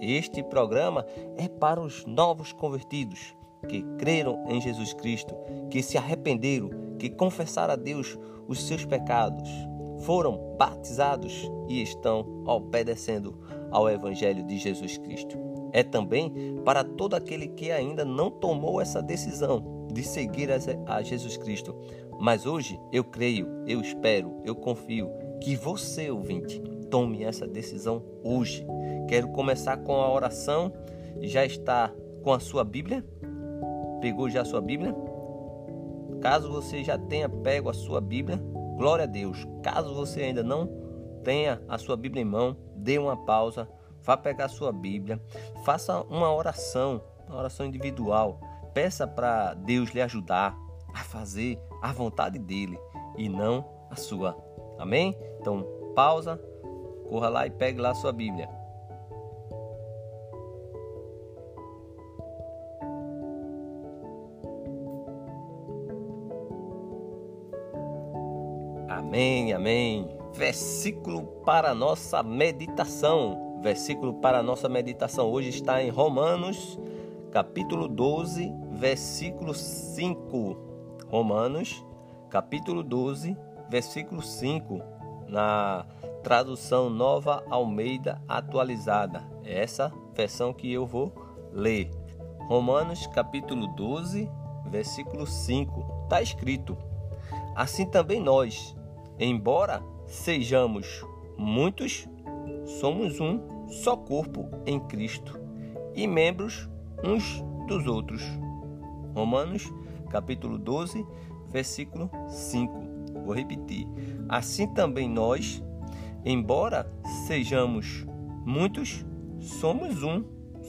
Este programa é para os novos convertidos que creram em Jesus Cristo, que se arrependeram, que confessaram a Deus os seus pecados, foram batizados e estão obedecendo ao Evangelho de Jesus Cristo. É também para todo aquele que ainda não tomou essa decisão de seguir a Jesus Cristo. Mas hoje eu creio, eu espero, eu confio que você, ouvinte, tome essa decisão hoje. Quero começar com a oração. Já está com a sua Bíblia? Pegou já a sua Bíblia? Caso você já tenha pego a sua Bíblia, glória a Deus. Caso você ainda não tenha a sua Bíblia em mão, dê uma pausa, vá pegar a sua Bíblia, faça uma oração, uma oração individual. Peça para Deus lhe ajudar a fazer a vontade dele e não a sua. Amém? Então, pausa, corra lá e pegue lá a sua Bíblia. Amém, amém. Versículo para nossa meditação. Versículo para nossa meditação hoje está em Romanos, capítulo 12, versículo 5. Romanos, capítulo 12, versículo 5, na tradução Nova Almeida Atualizada. É essa versão que eu vou ler. Romanos, capítulo 12, versículo 5. Está escrito: Assim também nós, embora sejamos muitos, somos um só corpo em Cristo e membros uns dos outros. Romanos capítulo 12, versículo 5. Vou repetir. Assim também nós, embora sejamos muitos, somos um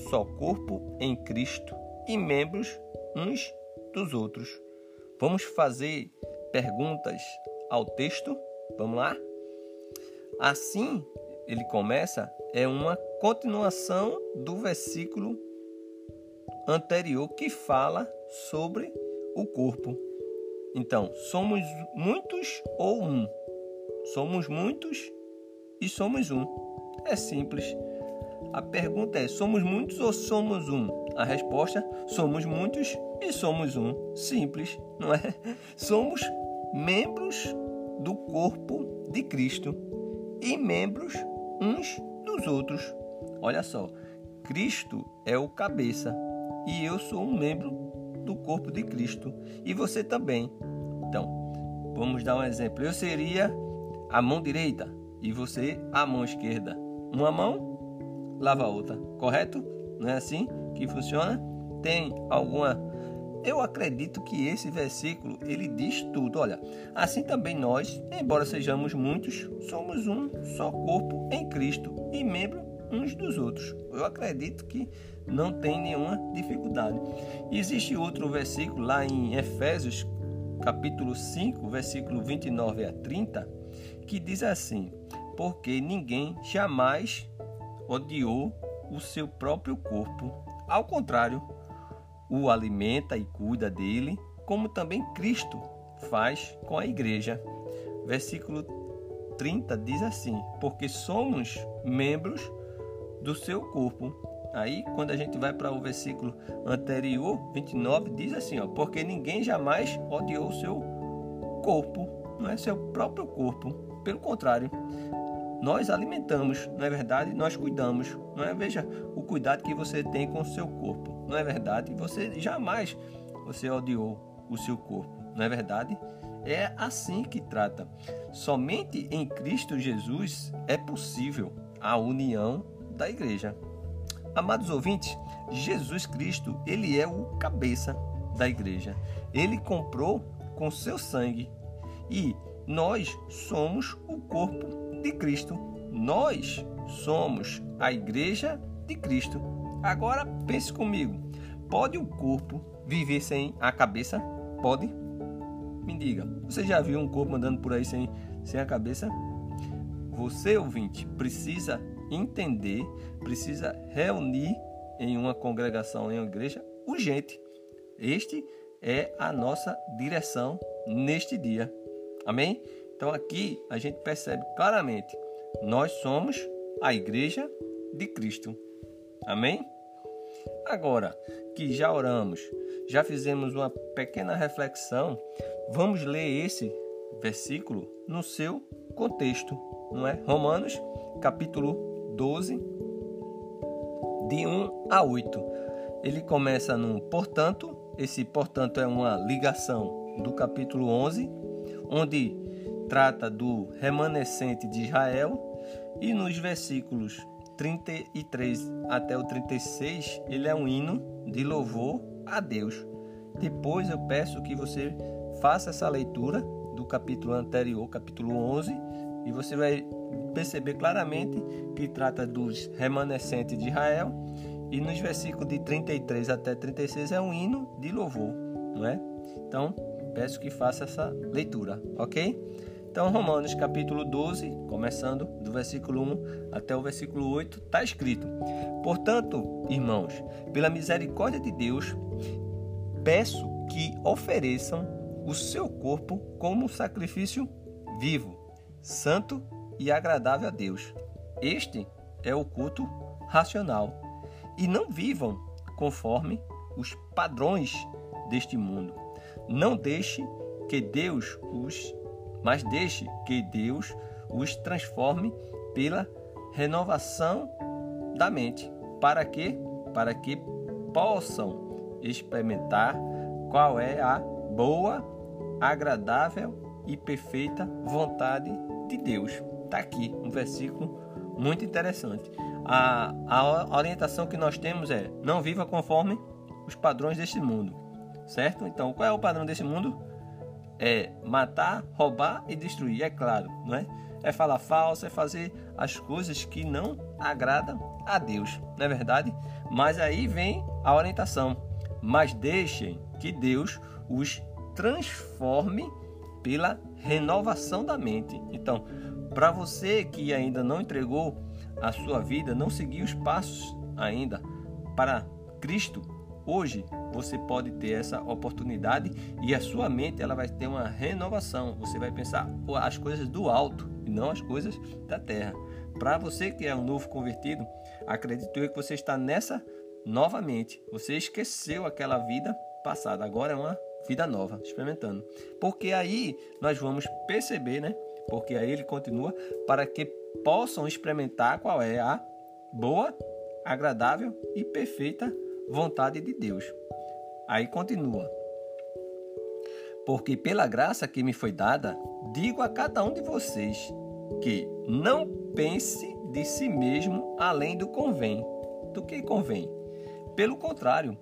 só corpo em Cristo e membros uns dos outros. Vamos fazer perguntas ao texto? Vamos lá? Assim, ele começa, é uma continuação do versículo anterior que fala sobre o corpo. Então, somos muitos ou um? Somos muitos e somos um. É simples. A pergunta é: somos muitos ou somos um? A resposta: somos muitos e somos um. Simples, não é? Somos membros do corpo de Cristo e membros uns dos outros. Olha só, Cristo é o cabeça e eu sou um membro do corpo de Cristo e você também. Então, vamos dar um exemplo. Eu seria a mão direita e você a mão esquerda. Uma mão lava a outra, correto? Não é assim que funciona? Tem alguma eu acredito que esse versículo ele diz tudo. Olha, assim também nós, embora sejamos muitos, somos um só corpo em Cristo e membro uns dos outros. Eu acredito que não tem nenhuma dificuldade. Existe outro versículo lá em Efésios, capítulo 5, versículo 29 a 30, que diz assim: Porque ninguém jamais odiou o seu próprio corpo, ao contrário, o alimenta e cuida dele, como também Cristo faz com a igreja. Versículo 30 diz assim: Porque somos membros do seu corpo. Aí, quando a gente vai para o versículo anterior, 29, diz assim: ó, Porque ninguém jamais odiou o seu corpo, não é seu próprio corpo. Pelo contrário, nós alimentamos, não é verdade? Nós cuidamos, não é? Veja o cuidado que você tem com o seu corpo, não é verdade? Você jamais você odiou o seu corpo, não é verdade? É assim que trata. Somente em Cristo Jesus é possível a união da igreja. Amados ouvintes, Jesus Cristo, ele é o cabeça da igreja. Ele comprou com seu sangue e nós somos o corpo de Cristo. Nós somos a igreja de Cristo. Agora pense comigo: pode o corpo viver sem a cabeça? Pode? Me diga, você já viu um corpo andando por aí sem, sem a cabeça? Você, ouvinte, precisa entender, precisa reunir em uma congregação, em uma igreja, urgente. Este é a nossa direção neste dia. Amém? Então aqui a gente percebe claramente, nós somos a igreja de Cristo. Amém? Agora que já oramos, já fizemos uma pequena reflexão, vamos ler esse versículo no seu contexto, não é? Romanos, capítulo 12, de 1 a 8. Ele começa no portanto, esse portanto é uma ligação do capítulo 11, onde trata do remanescente de Israel, e nos versículos 33 até o 36, ele é um hino de louvor a Deus. Depois eu peço que você faça essa leitura do capítulo anterior, capítulo 11, e você vai perceber claramente que trata dos remanescentes de Israel. E nos versículos de 33 até 36 é um hino de louvor, não é? Então, peço que faça essa leitura, ok? Então, Romanos capítulo 12, começando do versículo 1 até o versículo 8, está escrito: Portanto, irmãos, pela misericórdia de Deus, peço que ofereçam o seu corpo como sacrifício vivo, santo e agradável a Deus. Este é o culto racional. E não vivam conforme os padrões deste mundo. Não deixe que Deus os mas deixe que Deus os transforme pela renovação da mente, para que para que possam experimentar qual é a boa, agradável e perfeita vontade de Deus. Está aqui um versículo muito interessante. A, a orientação que nós temos é: não viva conforme os padrões deste mundo, certo? Então, qual é o padrão desse mundo? é matar, roubar e destruir, é claro, não é? É falar falso, é fazer as coisas que não agradam a Deus, não é verdade? Mas aí vem a orientação. Mas deixem que Deus os transforme pela renovação da mente. Então, para você que ainda não entregou a sua vida, não seguiu os passos ainda para Cristo, Hoje você pode ter essa oportunidade e a sua mente ela vai ter uma renovação. Você vai pensar as coisas do alto e não as coisas da terra. Para você que é um novo convertido, acredito eu que você está nessa novamente. Você esqueceu aquela vida passada, agora é uma vida nova, experimentando. Porque aí nós vamos perceber, né? Porque aí ele continua para que possam experimentar qual é a boa, agradável e perfeita vontade de Deus. Aí continua. Porque pela graça que me foi dada, digo a cada um de vocês que não pense de si mesmo além do convém. Do que convém? Pelo contrário,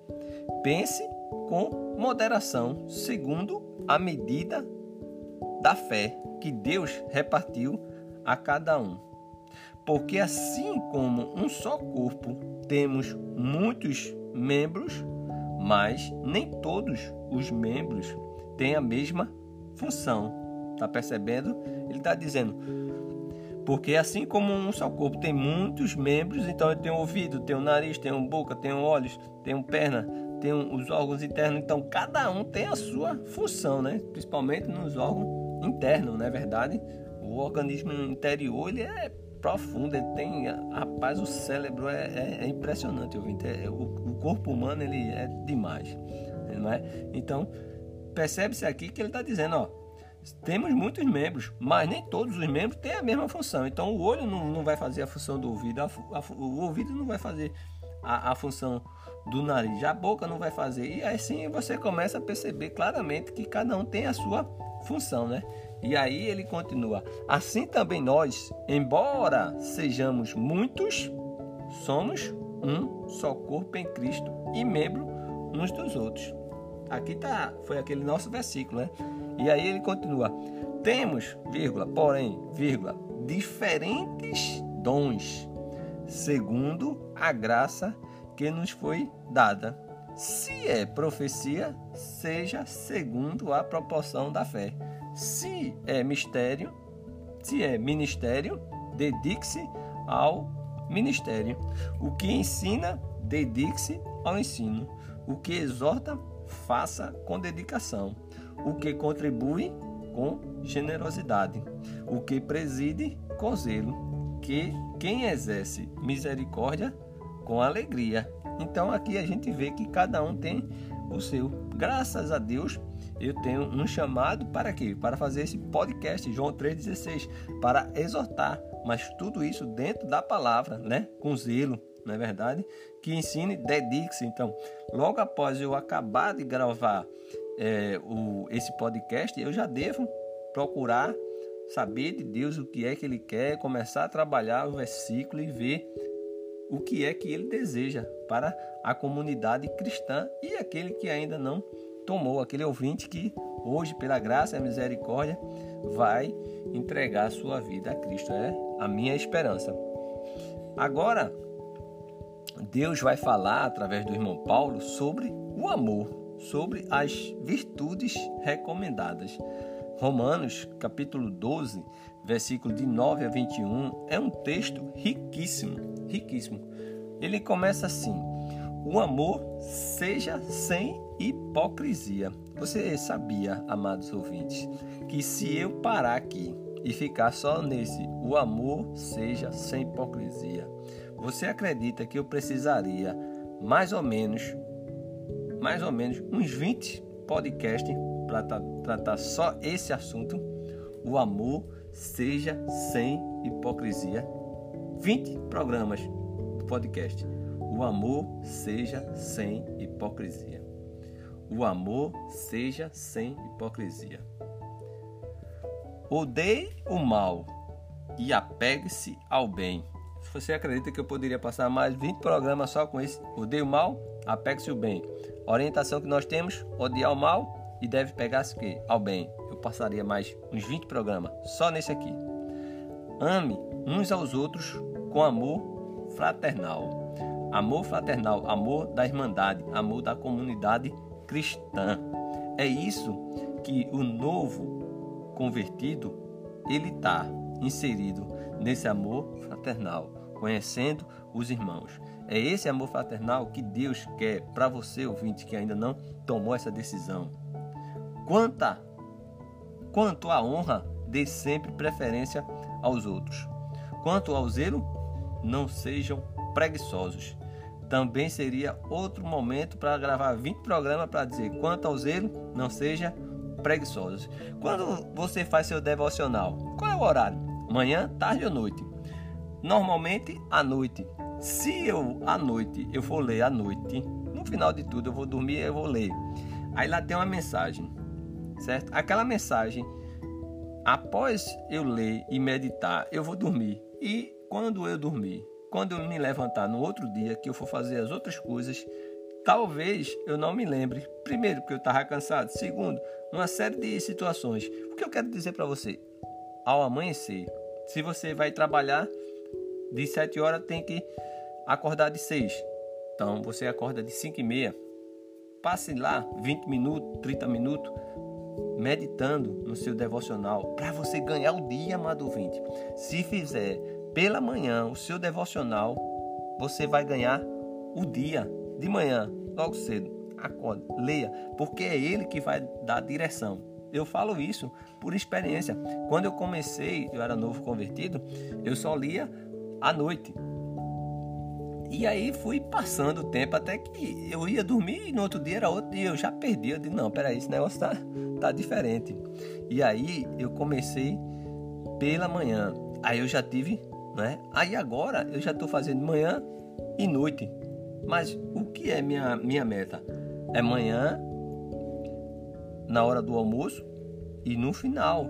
pense com moderação, segundo a medida da fé que Deus repartiu a cada um. Porque assim como um só corpo temos muitos membros, mas nem todos os membros têm a mesma função. Está percebendo? Ele está dizendo, porque assim como um só corpo tem muitos membros, então tem um ouvido, um nariz, uma boca, um olhos, um perna, um, os órgãos internos. Então cada um tem a sua função, né? Principalmente nos órgãos internos, não é verdade? O organismo interior ele é profundo, ele tem, rapaz, o cérebro é, é, é impressionante, ouvinte. É, o, o, corpo humano ele é demais, não é? Então percebe-se aqui que ele está dizendo, ó, temos muitos membros, mas nem todos os membros têm a mesma função. Então o olho não, não vai fazer a função do ouvido, a, a, o ouvido não vai fazer a, a função do nariz, a boca não vai fazer. E assim você começa a perceber claramente que cada um tem a sua função, né? E aí ele continua: Assim também nós, embora sejamos muitos, somos um só corpo em Cristo e membro uns dos outros. Aqui tá, foi aquele nosso versículo, né? E aí ele continua: Temos, vírgula, porém, vírgula, diferentes dons, segundo a graça que nos foi dada. Se é profecia, seja segundo a proporção da fé. Se é mistério, se é ministério, dedique-se ao ministério. O que ensina, dedique-se ao ensino. O que exorta, faça com dedicação. O que contribui, com generosidade. O que preside, com zelo. Que quem exerce misericórdia, com alegria. Então aqui a gente vê que cada um tem o seu. Graças a Deus, eu tenho um chamado para quê? Para fazer esse podcast, João 3,16, para exortar, mas tudo isso dentro da palavra, né? Com zelo, não é verdade? Que ensine, dedique-se. Então, logo após eu acabar de gravar é, o, esse podcast, eu já devo procurar saber de Deus o que é que Ele quer, começar a trabalhar o versículo e ver o que é que Ele deseja para a comunidade cristã e aquele que ainda não tomou, aquele ouvinte que hoje, pela graça e misericórdia, vai entregar a sua vida a Cristo. É a minha esperança. Agora, Deus vai falar através do irmão Paulo sobre o amor, sobre as virtudes recomendadas. Romanos, capítulo 12, versículo de 9 a 21, é um texto riquíssimo, riquíssimo. Ele começa assim: O amor seja sem hipocrisia. Você sabia, amados ouvintes, que se eu parar aqui e ficar só nesse, o amor seja sem hipocrisia. Você acredita que eu precisaria mais ou menos mais ou menos uns 20 podcasts para tratar só esse assunto, o amor seja sem hipocrisia. 20 programas do podcast. O amor seja sem hipocrisia. O amor seja sem hipocrisia. Odeie o mal e apegue-se ao bem. Você acredita que eu poderia passar mais 20 programas só com esse, odeie o mal, apegue-se ao bem. A orientação que nós temos, odiar o mal e deve pegar-se ao bem. Eu passaria mais uns 20 programas só nesse aqui. Ame uns aos outros com amor fraternal. Amor fraternal, amor da irmandade, amor da comunidade cristã. É isso que o novo convertido ele está inserido nesse amor fraternal, conhecendo os irmãos. É esse amor fraternal que Deus quer para você, ouvinte, que ainda não tomou essa decisão. Quanta, quanto à honra, dê sempre preferência aos outros. Quanto ao zelo, não sejam preguiçosos. Também seria outro momento para gravar 20 programas para dizer quanto ao zelo, não seja preguiçosos. Quando você faz seu devocional, qual é o horário? Manhã, tarde ou noite? Normalmente à noite. Se eu à noite eu for ler à noite, no final de tudo eu vou dormir e eu vou ler. Aí lá tem uma mensagem certo? Aquela mensagem, após eu ler e meditar, eu vou dormir. E quando eu dormir, quando eu me levantar no outro dia, que eu for fazer as outras coisas, talvez eu não me lembre. Primeiro, porque eu estava cansado. Segundo, uma série de situações. O que eu quero dizer para você? Ao amanhecer, se você vai trabalhar de 7 horas, tem que acordar de 6. Então, você acorda de 5 e meia. Passe lá 20 minutos, 30 minutos meditando no seu devocional para você ganhar o dia, amado ouvinte. Se fizer pela manhã o seu devocional, você vai ganhar o dia de manhã, logo cedo. Acorde, leia, porque é ele que vai dar direção. Eu falo isso por experiência. Quando eu comecei, eu era novo convertido, eu só lia à noite. E aí fui passando o tempo até que eu ia dormir e no outro dia era outro dia. Eu já perdi. Eu disse, não, peraí, esse negócio tá, tá diferente. E aí eu comecei pela manhã. Aí eu já tive, né? Aí agora eu já estou fazendo manhã e noite. Mas o que é minha, minha meta? É manhã, na hora do almoço e no final,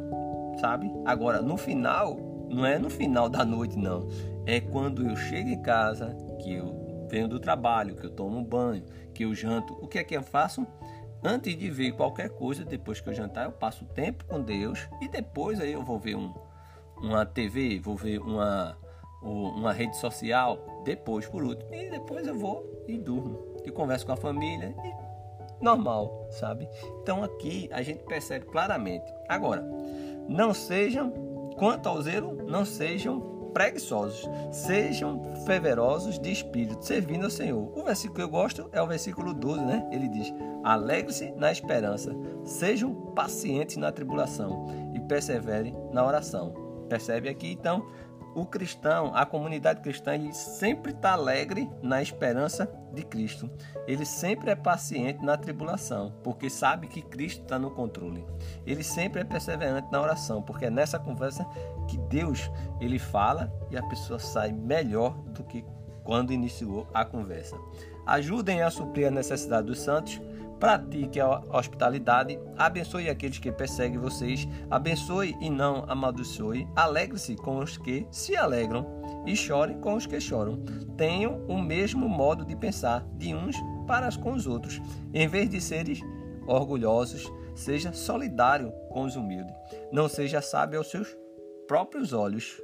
sabe? Agora, no final, não é no final da noite, não. É quando eu chego em casa, que eu venho do trabalho, que eu tomo banho, que eu janto. O que é que eu faço? Antes de ver qualquer coisa, depois que eu jantar, eu passo tempo com Deus e depois aí eu vou ver um, uma TV, vou ver uma uma rede social, depois por último. E depois eu vou e durmo. E converso com a família e normal, sabe? Então aqui a gente percebe claramente. Agora, não sejam, quanto ao zelo, não sejam preguiçosos, sejam fervorosos de espírito, servindo ao Senhor. O versículo que eu gosto é o versículo 12, né? Ele diz: Alegre-se na esperança, sejam pacientes na tribulação e perseverem na oração. Percebe aqui então o cristão, a comunidade cristã, ele sempre está alegre na esperança de Cristo. Ele sempre é paciente na tribulação, porque sabe que Cristo está no controle. Ele sempre é perseverante na oração, porque é nessa conversa que Deus ele fala e a pessoa sai melhor do que quando iniciou a conversa. Ajudem a suprir a necessidade dos santos pratique a hospitalidade, abençoe aqueles que perseguem vocês, abençoe e não amaldiçoe, alegre-se com os que se alegram e chore com os que choram. Tenham o mesmo modo de pensar de uns para com os outros. Em vez de seres orgulhosos, seja solidário com os humildes. Não seja sábio aos seus próprios olhos.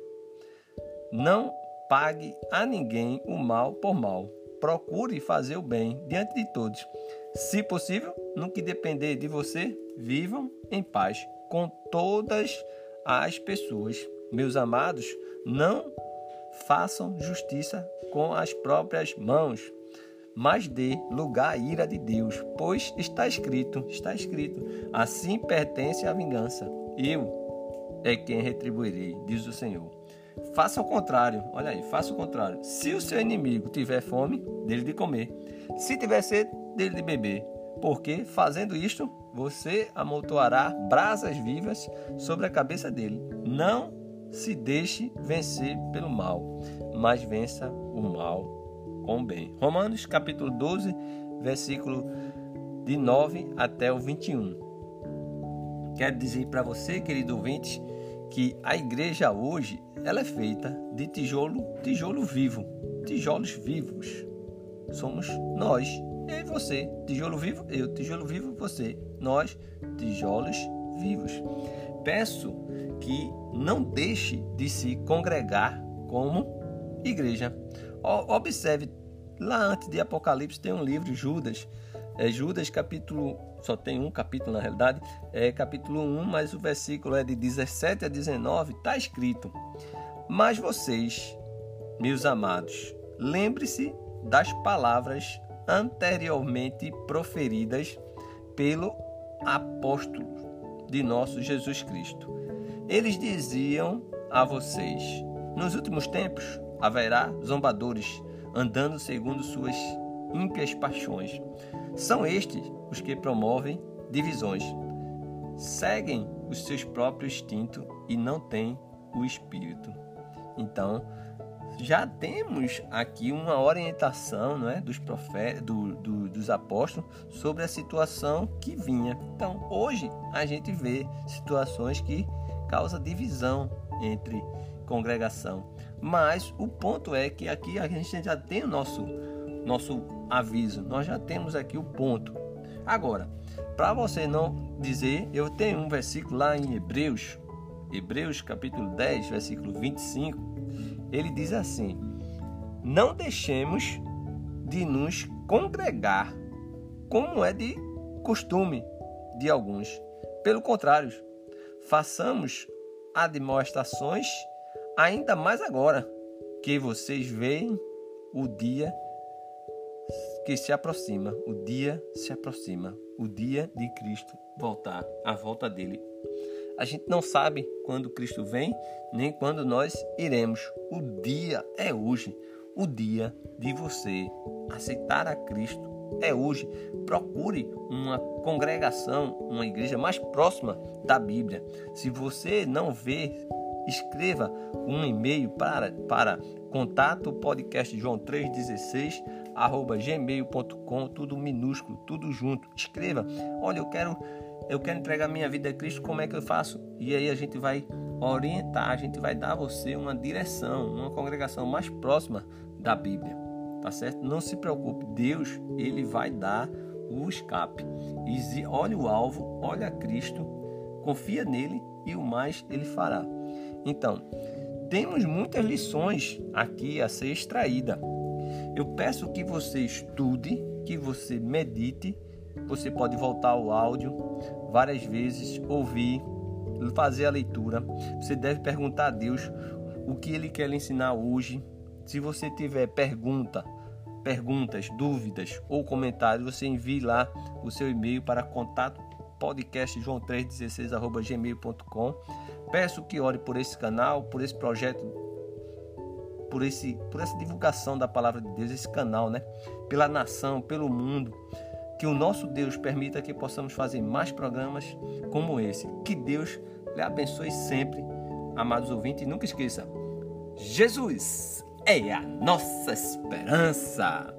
Não pague a ninguém o mal por mal. Procure fazer o bem diante de todos. Se possível, no que depender de você, vivam em paz com todas as pessoas. Meus amados, não façam justiça com as próprias mãos, mas dê lugar à ira de Deus, pois está escrito, está escrito, assim pertence a vingança. Eu é quem retribuirei, diz o Senhor. Faça o contrário, olha aí, faça o contrário. Se o seu inimigo tiver fome, dele de comer. Se tiver sede, dele de beber, porque fazendo isto, você amontoará brasas vivas sobre a cabeça dele. Não se deixe vencer pelo mal, mas vença o mal com o bem. Romanos capítulo 12, versículo de 9 até o 21. Quero dizer para você, querido ouvinte, que a igreja hoje ela é feita de tijolo, tijolo vivo, tijolos vivos. Somos nós, eu e você, tijolo vivo, eu, tijolo vivo, você, nós, tijolos vivos. Peço que não deixe de se congregar como igreja. Observe, lá antes de Apocalipse tem um livro, Judas. É Judas, capítulo. Só tem um capítulo na realidade, é capítulo 1, mas o versículo é de 17 a 19, está escrito: Mas vocês, meus amados, lembre-se das palavras anteriormente proferidas pelo apóstolo de nosso Jesus Cristo. Eles diziam a vocês: Nos últimos tempos haverá zombadores andando segundo suas ímpias paixões. São estes os que promovem divisões, seguem os seus próprios instintos e não têm o espírito. Então, já temos aqui uma orientação não é, dos, profetas, do, do, dos apóstolos sobre a situação que vinha. Então, hoje a gente vê situações que causam divisão entre congregação. Mas o ponto é que aqui a gente já tem o nosso, nosso aviso, nós já temos aqui o ponto. Agora, para você não dizer, eu tenho um versículo lá em Hebreus, Hebreus capítulo 10, versículo 25 ele diz assim: Não deixemos de nos congregar, como é de costume de alguns. Pelo contrário, façamos admoestações ainda mais agora que vocês veem o dia que se aproxima, o dia se aproxima, o dia de Cristo voltar, a volta dele a gente não sabe quando Cristo vem, nem quando nós iremos. O dia é hoje. O dia de você aceitar a Cristo é hoje. Procure uma congregação, uma igreja mais próxima da Bíblia. Se você não vê, escreva um e-mail para, para contato podcast João 316 arroba gmail.com, tudo minúsculo, tudo junto. Escreva, olha, eu quero eu quero entregar minha vida a Cristo, como é que eu faço? E aí a gente vai orientar, a gente vai dar a você uma direção, uma congregação mais próxima da Bíblia, tá certo? Não se preocupe, Deus, ele vai dar o escape. E olha o alvo, olha Cristo, confia nele e o mais ele fará. Então, temos muitas lições aqui a ser extraída. Eu peço que você estude, que você medite. Você pode voltar ao áudio várias vezes, ouvir, fazer a leitura. Você deve perguntar a Deus o que Ele quer lhe ensinar hoje. Se você tiver pergunta, perguntas, dúvidas ou comentários, você envie lá o seu e-mail para contato podcast joão316@gmail.com. Peço que ore por esse canal, por esse projeto, por esse por essa divulgação da palavra de Deus, esse canal, né? Pela nação, pelo mundo. Que o nosso Deus permita que possamos fazer mais programas como esse. Que Deus lhe abençoe sempre, amados ouvintes, e nunca esqueça: Jesus é a nossa esperança.